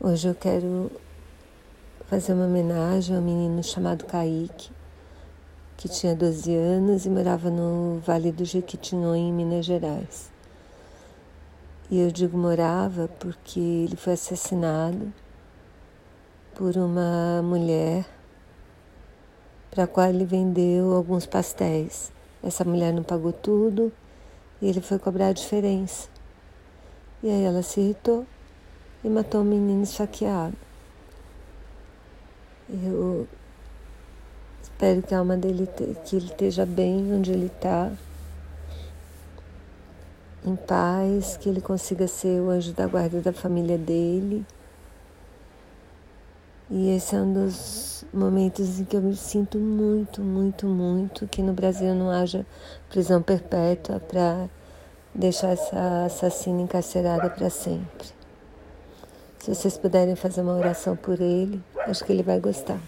Hoje eu quero fazer uma homenagem a um menino chamado Kaique, que tinha 12 anos e morava no Vale do Jequitinhonha, em Minas Gerais. E eu digo morava porque ele foi assassinado por uma mulher para a qual ele vendeu alguns pastéis. Essa mulher não pagou tudo e ele foi cobrar a diferença. E aí ela se irritou e matou o menino esfaqueado. Eu espero que a alma dele que ele esteja bem onde ele está, em paz, que ele consiga ser o anjo da guarda da família dele. E esse é um dos momentos em que eu me sinto muito, muito, muito que no Brasil não haja prisão perpétua para deixar essa assassina encarcerada para sempre. Se vocês puderem fazer uma oração por ele, acho que ele vai gostar.